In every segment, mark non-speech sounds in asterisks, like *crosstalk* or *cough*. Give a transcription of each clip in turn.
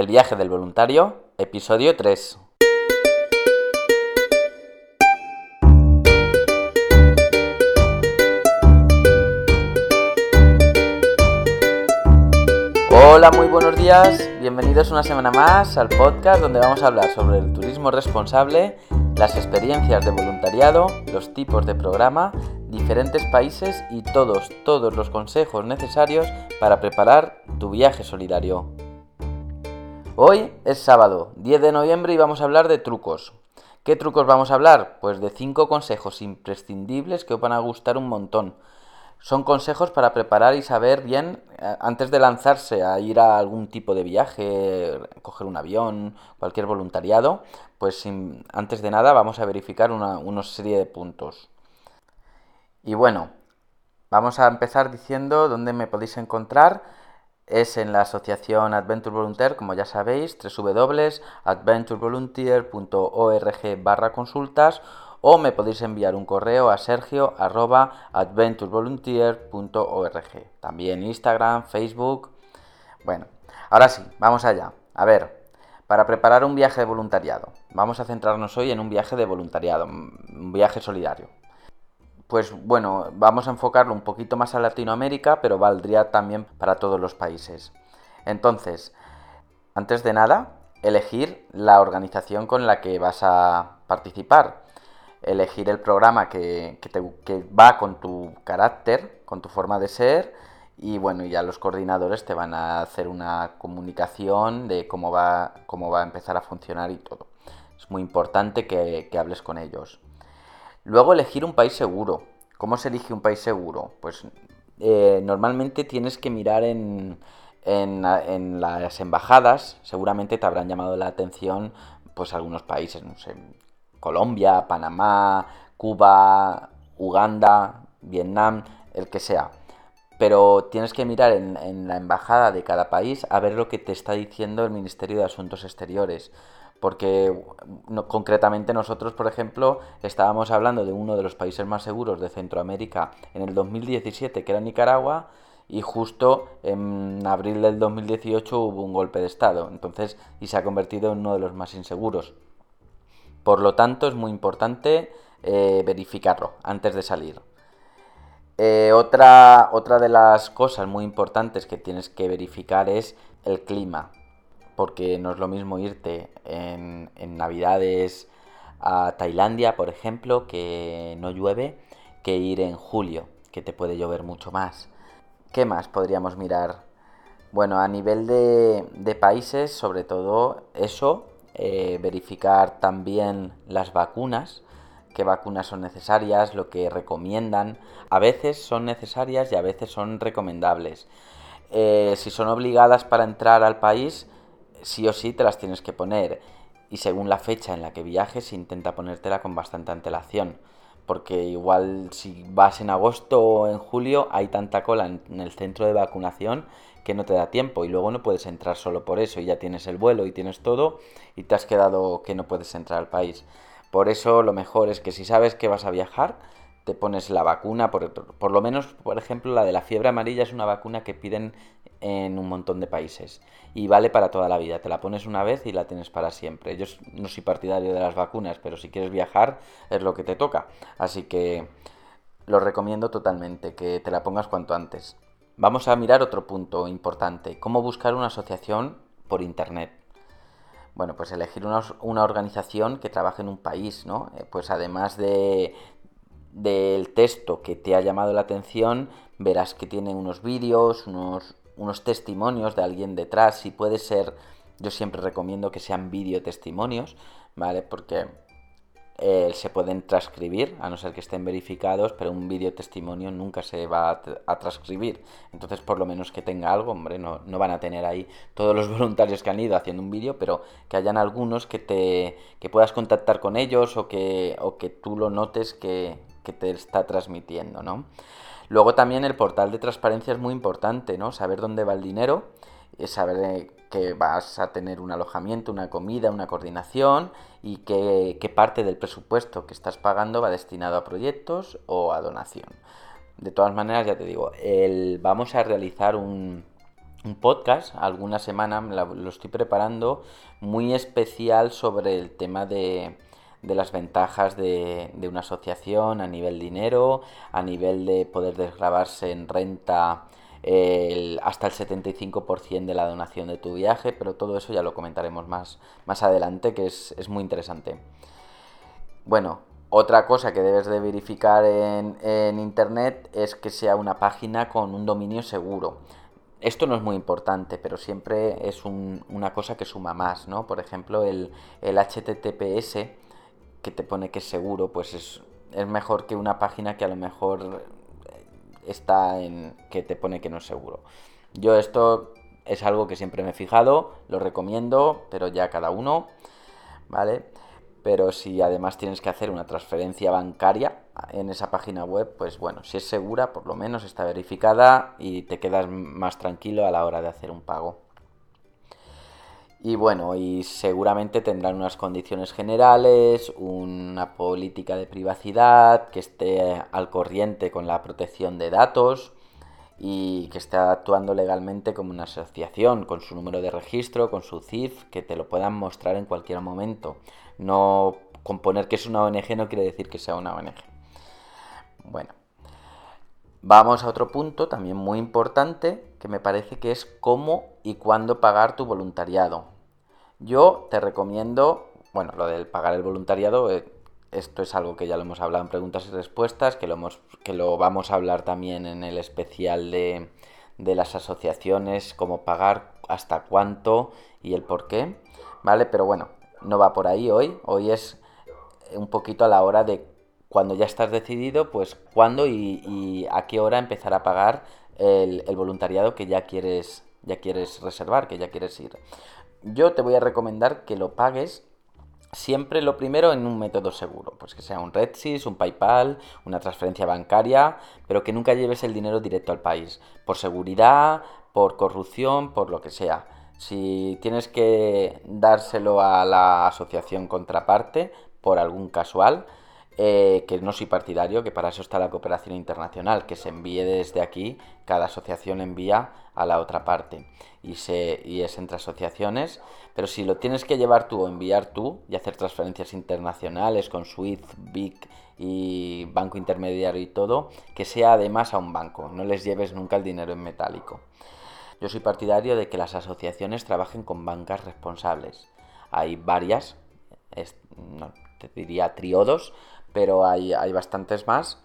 El viaje del voluntario, episodio 3. Hola, muy buenos días. Bienvenidos una semana más al podcast donde vamos a hablar sobre el turismo responsable, las experiencias de voluntariado, los tipos de programa, diferentes países y todos, todos los consejos necesarios para preparar tu viaje solidario. Hoy es sábado, 10 de noviembre y vamos a hablar de trucos. ¿Qué trucos vamos a hablar? Pues de 5 consejos imprescindibles que os van a gustar un montón. Son consejos para preparar y saber bien eh, antes de lanzarse a ir a algún tipo de viaje, coger un avión, cualquier voluntariado, pues antes de nada vamos a verificar una, serie de puntos. Y bueno, vamos a empezar diciendo dónde me podéis encontrar. Es en la asociación Adventure Volunteer, como ya sabéis, www.adventurevolunteer.org barra consultas o me podéis enviar un correo a sergio También Instagram, Facebook. Bueno, ahora sí, vamos allá. A ver, para preparar un viaje de voluntariado, vamos a centrarnos hoy en un viaje de voluntariado, un viaje solidario. Pues bueno, vamos a enfocarlo un poquito más a Latinoamérica, pero valdría también para todos los países. Entonces, antes de nada, elegir la organización con la que vas a participar elegir el programa que, te, va con tu carácter, con tu forma de ser y bueno, ya los coordinadores te van a hacer una comunicación de cómo va, cómo va a empezar a funcionar y todo. Es muy importante que, hables con ellos. Luego elegir un país seguro. ¿Cómo se elige un país seguro? Pues eh, normalmente tienes que mirar en, en, en, las embajadas, seguramente te habrán llamado la atención pues algunos países, no sé, Colombia, Panamá, Cuba, Uganda, Vietnam, el que sea. Pero tienes que mirar en, la embajada de cada país a ver lo que te está diciendo el Ministerio de Asuntos Exteriores porque concretamente nosotros, por ejemplo, estábamos hablando de uno de los países más seguros de Centroamérica en el 2017, que era Nicaragua, y justo en abril del 2018 hubo un golpe de Estado, entonces, y se ha convertido en uno de los más inseguros. Por lo tanto, es muy importante eh, verificarlo antes de salir. Eh, otra, otra de las cosas muy importantes que tienes que verificar es el clima, porque no es lo mismo irte en, Navidades a Tailandia, por ejemplo, que no llueve, que ir en julio, que te puede llover mucho más. ¿Qué más podríamos mirar? Bueno, a nivel de, de países, sobre todo eso, eh, verificar también las vacunas, qué vacunas son necesarias, lo que recomiendan. A veces son necesarias y a veces son recomendables. Eh, si son obligadas para entrar al país, sí o sí te las tienes que poner. Y según la fecha en la que viajes, intenta ponértela con bastante antelación. Porque igual si vas en agosto o en julio, hay tanta cola en el centro de vacunación que no te da tiempo y luego no puedes entrar solo por eso y ya tienes el vuelo y tienes todo y te has quedado que no puedes entrar al país. Por eso lo mejor es que si sabes que vas a viajar, pones la vacuna, por, por lo menos, por ejemplo, la de la fiebre amarilla es una vacuna que piden en un montón de países y vale para toda la vida. Te la pones una vez y la tienes para siempre. Yo no soy partidario de las vacunas, pero si quieres viajar es lo que te toca. Así que lo recomiendo totalmente, que te la pongas cuanto antes. Vamos a mirar otro punto importante, cómo buscar una asociación por Internet. Bueno, pues elegir una, organización que trabaje en un país, ¿no? Eh, pues además de, del texto que te ha llamado la atención, verás que tiene unos vídeos, unos, unos testimonios de alguien detrás. Si puede ser, yo siempre recomiendo que sean video testimonios, ¿vale? Porque eh, se pueden transcribir, a no ser que estén verificados, pero un vídeo testimonio nunca se va a, transcribir. Entonces, por lo menos que tenga algo, hombre, no, no, van a tener ahí todos los *laughs* voluntarios que han ido haciendo un vídeo, pero que hayan algunos que te que puedas contactar con ellos o que, o que tú lo notes que, que te está transmitiendo, ¿no? Luego también el portal de transparencia es muy importante, ¿no? Saber dónde va el dinero, saber eh, que vas a tener un alojamiento, una comida, una coordinación y qué, parte del presupuesto que estás pagando va destinado a proyectos o a donación. De todas maneras, ya te digo, vamos a realizar un podcast, alguna semana lo estoy preparando, muy especial sobre el tema de, de las ventajas de, de, una asociación a nivel dinero, a nivel de poder desgravarse en renta el, hasta el 75% de la donación de tu viaje, pero todo eso ya lo comentaremos más, más adelante, que es, es muy interesante. Bueno, otra cosa que debes de verificar en, en, internet es que sea una página con un dominio seguro. Esto no es muy importante, pero siempre es un, una cosa que suma más, ¿no? Por ejemplo, el, el HTTPS, que te pone que es seguro, pues es, es mejor que una página que a lo mejor está en que te pone que no es seguro. Yo esto es algo que siempre me he fijado, lo recomiendo, pero ya cada uno, ¿vale? Pero si además tienes que hacer una transferencia bancaria en esa página web, pues bueno, si es segura, por lo menos está verificada y te quedas más tranquilo a la hora de hacer un pago. Y bueno, y seguramente tendrán unas condiciones generales, una política de privacidad que esté al corriente con la protección de datos y que esté actuando legalmente como una asociación, con su número de registro, con su CIF, que te lo puedan mostrar en cualquier momento. No con poner que es una ONG no quiere decir que sea una ONG. Bueno, vamos a otro punto también muy importante que me parece que es cómo y cuándo pagar tu voluntariado. Yo te recomiendo, bueno, lo del pagar el voluntariado, eh, esto es algo que ya lo hemos hablado en preguntas y respuestas, que lo, hemos, que lo vamos a hablar también en el especial de, de las asociaciones, cómo pagar, hasta cuánto y el por qué, ¿vale? Pero bueno, no va por ahí hoy, hoy es un poquito a la hora de cuando ya estás decidido, pues cuándo y, a qué hora empezar a pagar el, el, voluntariado que ya quieres, ya quieres reservar, que ya quieres ir. Yo te voy a recomendar que lo pagues siempre lo primero en un método seguro, pues que sea un RedSys, un PayPal, una transferencia bancaria, pero que nunca lleves el dinero directo al país, por seguridad, por corrupción, por lo que sea. Si tienes que dárselo a la asociación contraparte por algún casual, eh, que no soy partidario, que para eso está la cooperación internacional, que se envíe desde aquí, cada asociación envía a la otra parte y, se, y es entre asociaciones, pero si lo tienes que llevar tú o enviar tú y hacer transferencias internacionales con SWIFT, BIC y banco intermediario y todo, que sea además a un banco, no les lleves nunca el dinero en metálico. Yo soy partidario de que las asociaciones trabajen con bancas responsables. Hay varias, te diría triodos, pero hay, hay bastantes más.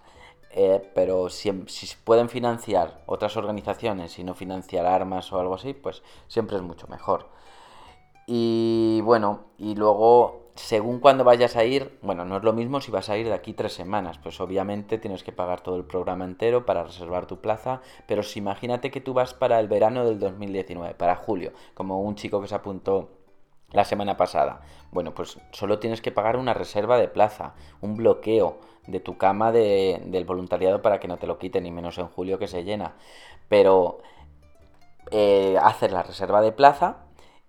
Eh, pero si, si, pueden financiar otras organizaciones y no financiar armas o algo así, pues siempre es mucho mejor. Y bueno, y luego, según cuando vayas a ir, bueno, no es lo mismo si vas a ir de aquí tres semanas, pues obviamente tienes que pagar todo el programa entero para reservar tu plaza, pero si imagínate que tú vas para el verano del 2019, para julio, como un chico que se apuntó la semana pasada. Bueno, pues solo tienes que pagar una reserva de plaza, un bloqueo de tu cama de, del voluntariado para que no te lo quiten, ni menos en julio que se llena. Pero eh, hacer la reserva de plaza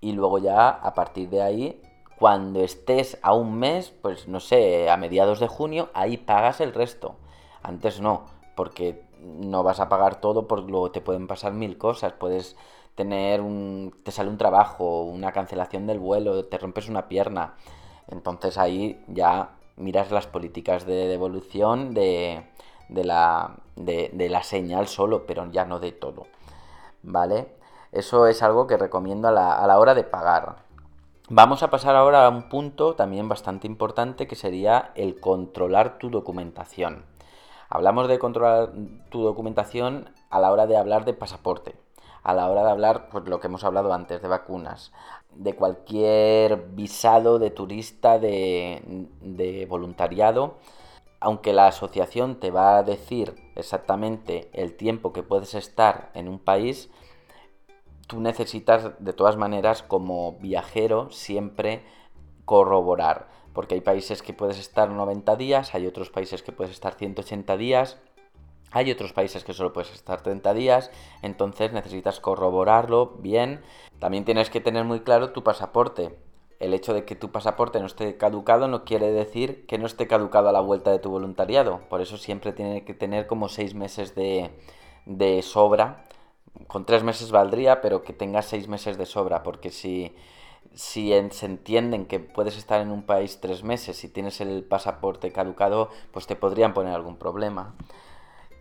y luego ya a partir de ahí, cuando estés a un mes, pues no sé, a mediados de junio, ahí pagas el resto. Antes no, porque no vas a pagar todo porque luego te pueden pasar mil cosas. Puedes tener un, te sale un trabajo, una cancelación del vuelo, te rompes una pierna. Entonces ahí ya miras las políticas de devolución de, de, la, de, la señal solo, pero ya no de todo. ¿Vale? Eso es algo que recomiendo a la, a la hora de pagar. Vamos a pasar ahora a un punto también bastante importante que sería el controlar tu documentación. Hablamos de controlar tu documentación a la hora de hablar de pasaporte, a la hora de hablar, pues lo que hemos hablado antes, de vacunas, de cualquier visado de turista, de, de voluntariado, aunque la asociación te va a decir exactamente el tiempo que puedes estar en un país, tú necesitas de todas maneras como viajero siempre corroborar, porque hay países que puedes estar 90 días, hay otros países que puedes estar 180 días, hay otros países que solo puedes estar 30 días, entonces necesitas corroborarlo bien. También tienes que tener muy claro tu pasaporte. El hecho de que tu pasaporte no esté caducado no quiere decir que no esté caducado a la vuelta de tu voluntariado. Por eso siempre tiene que tener como 6 meses de, de sobra con tres meses valdría, pero que tengas seis meses de sobra, porque si, si se entienden que puedes estar en un país tres meses y tienes el pasaporte caducado, pues te podrían poner algún problema.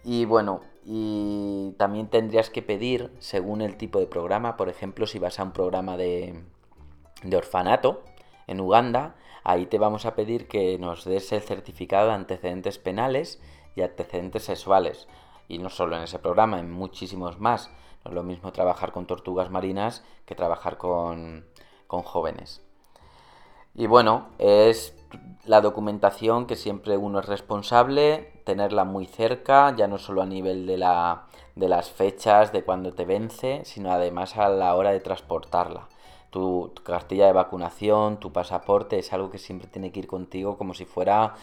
Y bueno, y también tendrías que pedir, según el tipo de programa, por ejemplo, si vas a un programa de, de orfanato en Uganda, ahí te vamos a pedir que nos des el certificado de antecedentes penales y antecedentes sexuales. Y no solo en ese programa, en muchísimos más. No es lo mismo trabajar con tortugas marinas que trabajar con, con jóvenes. Y bueno, es la documentación que siempre uno es responsable, tenerla muy cerca, ya no solo a nivel de, la, de las fechas, de cuando te vence, sino además a la hora de transportarla. Tu, cartilla de vacunación, tu pasaporte, es algo que siempre tiene que ir contigo como si fuera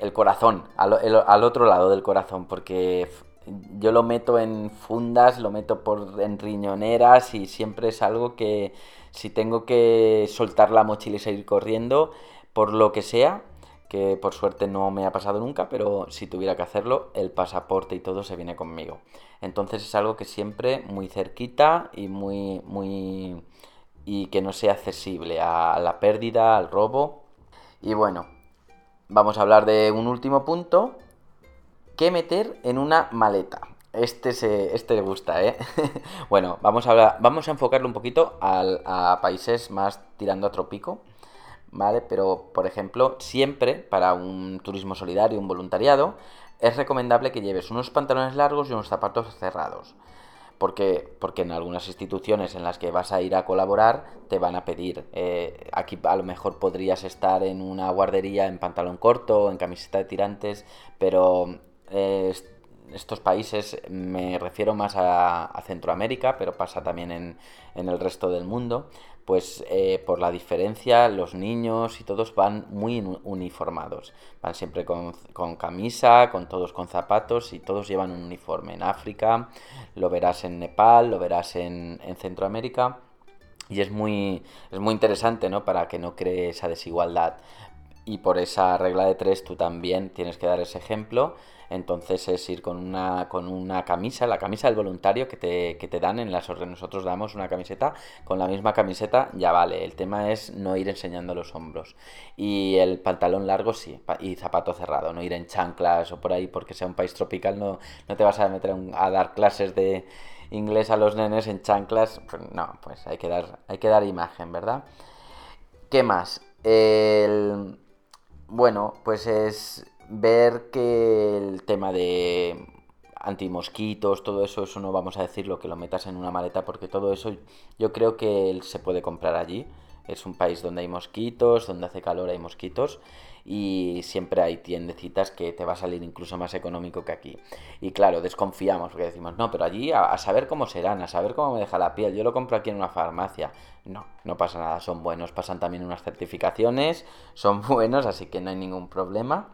el corazón, al, al otro lado del corazón, porque yo lo meto en fundas, lo meto por en riñoneras y siempre es algo que si tengo que soltar la mochila y seguir corriendo, por lo que sea, que por suerte no me ha pasado nunca, pero si tuviera que hacerlo, el pasaporte y todo se viene conmigo. Entonces es algo que siempre muy cerquita y muy, muy, y que no sea accesible a la pérdida, al robo. Y bueno, vamos a hablar de un último punto, ¿Qué meter en una maleta? Este, se, este le gusta, ¿eh? *laughs* bueno, vamos a, hablar, vamos a enfocarlo un poquito a países más tirando a trópico, ¿vale? Pero, por ejemplo, siempre para un turismo solidario, un voluntariado, es recomendable que lleves unos pantalones largos y unos zapatos cerrados. Porque, porque en algunas instituciones en las que vas a ir a colaborar te van a pedir. Eh, aquí a lo mejor podrías estar en una guardería en pantalón corto, en camiseta de tirantes, pero estos países, me refiero más a, Centroamérica, pero pasa también en, el resto del mundo, pues eh, por la diferencia los niños y todos van muy uniformados. Van siempre con, camisa, con todos con zapatos y todos llevan un uniforme. En África, lo verás en Nepal, lo verás en, en Centroamérica. Y es muy, es muy interesante, ¿no? Para que no cree esa desigualdad. Y por esa regla de tres tú también tienes que dar ese ejemplo entonces es ir con una, con una camisa, la camisa del voluntario que te, que te dan en las nosotros damos una camiseta, con la misma camiseta ya vale, el tema es no ir enseñando los hombros. Y el pantalón largo sí, y zapato cerrado, no ir en chanclas o por ahí porque sea un país tropical, no, no te vas a meter a dar clases de inglés a los nenes en chanclas, pues no, pues hay que dar, hay que dar imagen, ¿verdad? ¿Qué más? El... Bueno, pues es ver que el tema de antimosquitos, todo eso, eso no vamos a decirlo que lo metas en una maleta porque todo eso yo creo que se puede comprar allí. Es un país donde hay mosquitos, donde hace calor hay mosquitos y siempre hay tiendecitas que te va a salir incluso más económico que aquí. Y claro, desconfiamos porque decimos, no, pero allí a, saber cómo serán, a saber cómo me deja la piel. Yo lo compro aquí en una farmacia. No, no pasa nada, son buenos, pasan también unas certificaciones, son *laughs* buenos, así que no hay ningún problema.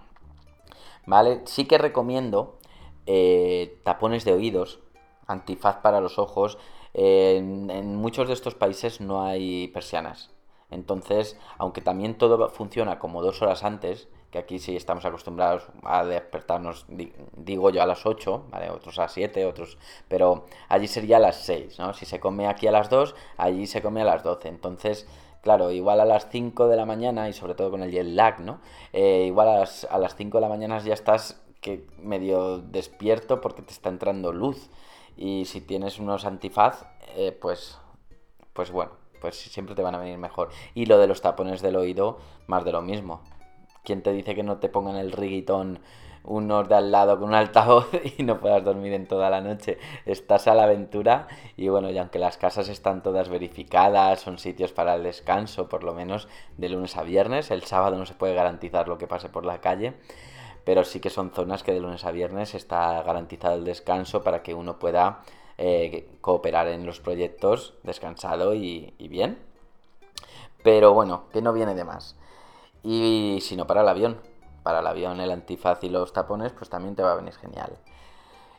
¿vale? Sí que recomiendo eh, tapones de oídos, antifaz para los ojos. en, muchos de estos países no hay persianas. Entonces, aunque también todo funciona como dos horas antes, que aquí sí estamos acostumbrados a despertarnos, digo yo, a las 8, ¿vale? Otros a las 7, otros... Pero allí sería a las 6, ¿no? Si se come aquí a las 2, allí se come a las 12. Entonces, Claro, igual a las 5 de la mañana y sobre todo con el jet lag, ¿no? Eh, igual a las, a las 5 de la mañana ya estás que medio despierto porque te está entrando luz. Y si tienes unos antifaz, eh, pues, pues bueno, pues siempre te van a venir mejor. Y lo de los tapones del oído, más de lo mismo. ¿Quién te dice que no te pongan el riguitón unos de al lado con un altavoz *laughs* y no puedas dormir en toda la noche. Estás a la aventura y bueno, y aunque las casas están todas verificadas, son sitios para el descanso, por lo menos de lunes a viernes, el sábado no se puede garantizar lo que pase por la calle, pero sí que son zonas que de lunes a viernes está garantizado el descanso para que uno pueda eh, cooperar en los proyectos descansado y, bien. Pero bueno, que no viene de más. Y si no para el avión, para el avión, el antifaz y los tapones, pues también te va a venir genial.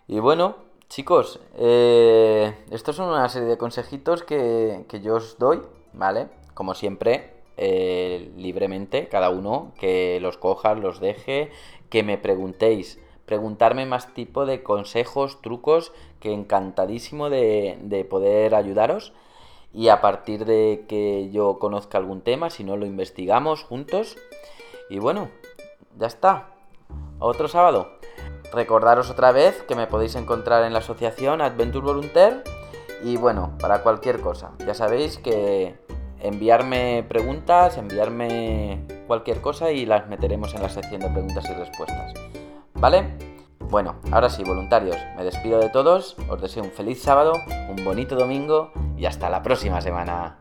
Y bueno, chicos, eh, estos son una serie de consejitos que, yo os doy, ¿vale? Como siempre, eh, libremente, cada uno que los coja, los deje, que me preguntéis preguntarme más tipo de consejos, trucos, que encantadísimo de, de poder ayudaros. Y a partir de que yo conozca algún tema, si no lo investigamos juntos. Y bueno, ya está. Otro sábado. Recordaros otra vez que me podéis encontrar en la asociación Adventure Volunteer. Y bueno, para cualquier cosa. Ya sabéis que enviarme preguntas, enviarme cualquier cosa y las meteremos en la sección de preguntas y respuestas. ¿Vale? Bueno, ahora sí, voluntarios, me despido de todos, os deseo un feliz sábado, un bonito domingo y hasta la próxima semana.